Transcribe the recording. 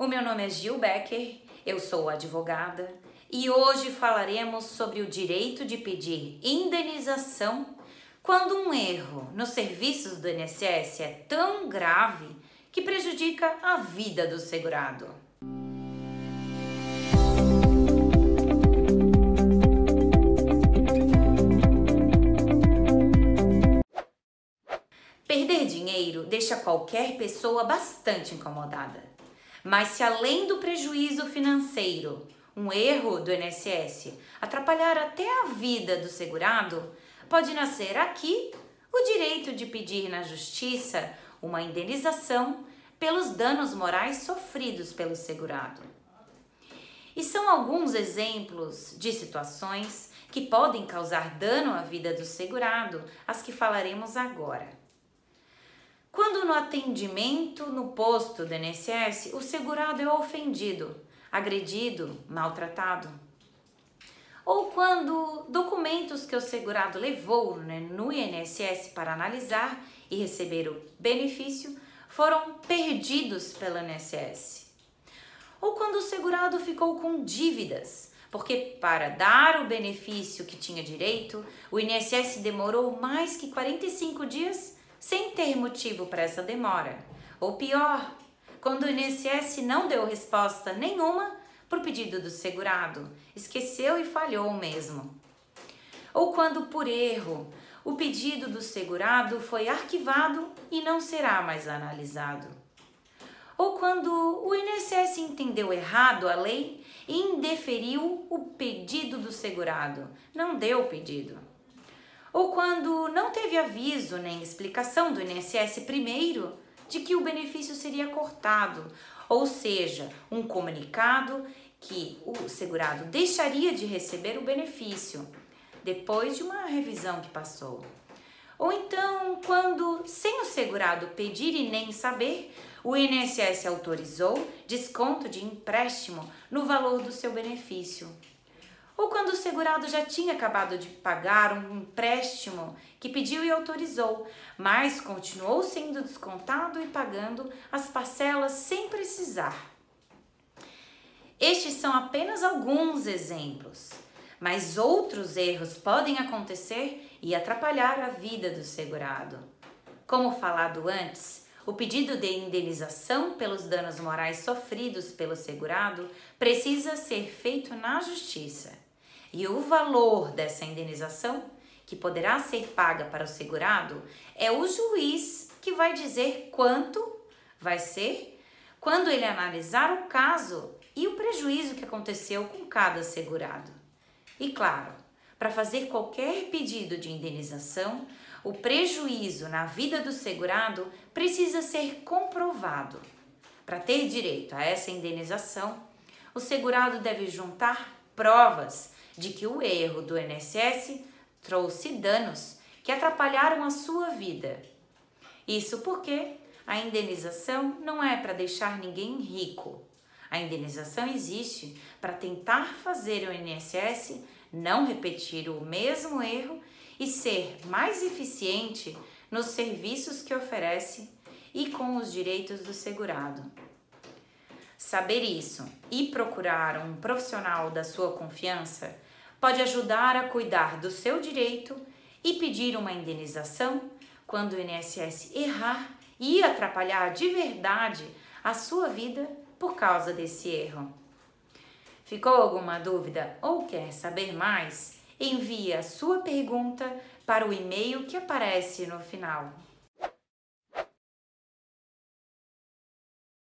O meu nome é Gil Becker, eu sou advogada e hoje falaremos sobre o direito de pedir indenização quando um erro nos serviços do INSS é tão grave que prejudica a vida do segurado. Perder dinheiro deixa qualquer pessoa bastante incomodada. Mas se além do prejuízo financeiro, um erro do INSS atrapalhar até a vida do segurado, pode nascer aqui o direito de pedir na justiça uma indenização pelos danos morais sofridos pelo segurado. E são alguns exemplos de situações que podem causar dano à vida do segurado, as que falaremos agora. Quando no atendimento no posto do INSS o segurado é ofendido, agredido, maltratado. Ou quando documentos que o segurado levou né, no INSS para analisar e receber o benefício foram perdidos pelo INSS. Ou quando o segurado ficou com dívidas, porque para dar o benefício que tinha direito, o INSS demorou mais que 45 dias sem ter motivo para essa demora. Ou pior, quando o INSS não deu resposta nenhuma o pedido do segurado, esqueceu e falhou mesmo. Ou quando, por erro, o pedido do segurado foi arquivado e não será mais analisado. Ou quando o INSS entendeu errado a lei e indeferiu o pedido do segurado, não deu o pedido ou quando não teve aviso nem explicação do INSS primeiro de que o benefício seria cortado, ou seja, um comunicado que o segurado deixaria de receber o benefício depois de uma revisão que passou. Ou então, quando, sem o segurado pedir e nem saber, o INSS autorizou desconto de empréstimo no valor do seu benefício ou quando o segurado já tinha acabado de pagar um empréstimo que pediu e autorizou, mas continuou sendo descontado e pagando as parcelas sem precisar. Estes são apenas alguns exemplos, mas outros erros podem acontecer e atrapalhar a vida do segurado. Como falado antes, o pedido de indenização pelos danos morais sofridos pelo segurado precisa ser feito na justiça. E o valor dessa indenização, que poderá ser paga para o segurado, é o juiz que vai dizer quanto vai ser quando ele analisar o caso e o prejuízo que aconteceu com cada segurado. E claro, para fazer qualquer pedido de indenização, o prejuízo na vida do segurado precisa ser comprovado. Para ter direito a essa indenização, o segurado deve juntar provas de que o erro do INSS trouxe danos que atrapalharam a sua vida. Isso porque a indenização não é para deixar ninguém rico. A indenização existe para tentar fazer o INSS não repetir o mesmo erro e ser mais eficiente nos serviços que oferece e com os direitos do segurado. Saber isso e procurar um profissional da sua confiança pode ajudar a cuidar do seu direito e pedir uma indenização quando o INSS errar e atrapalhar de verdade a sua vida por causa desse erro. Ficou alguma dúvida ou quer saber mais? Envie a sua pergunta para o e-mail que aparece no final.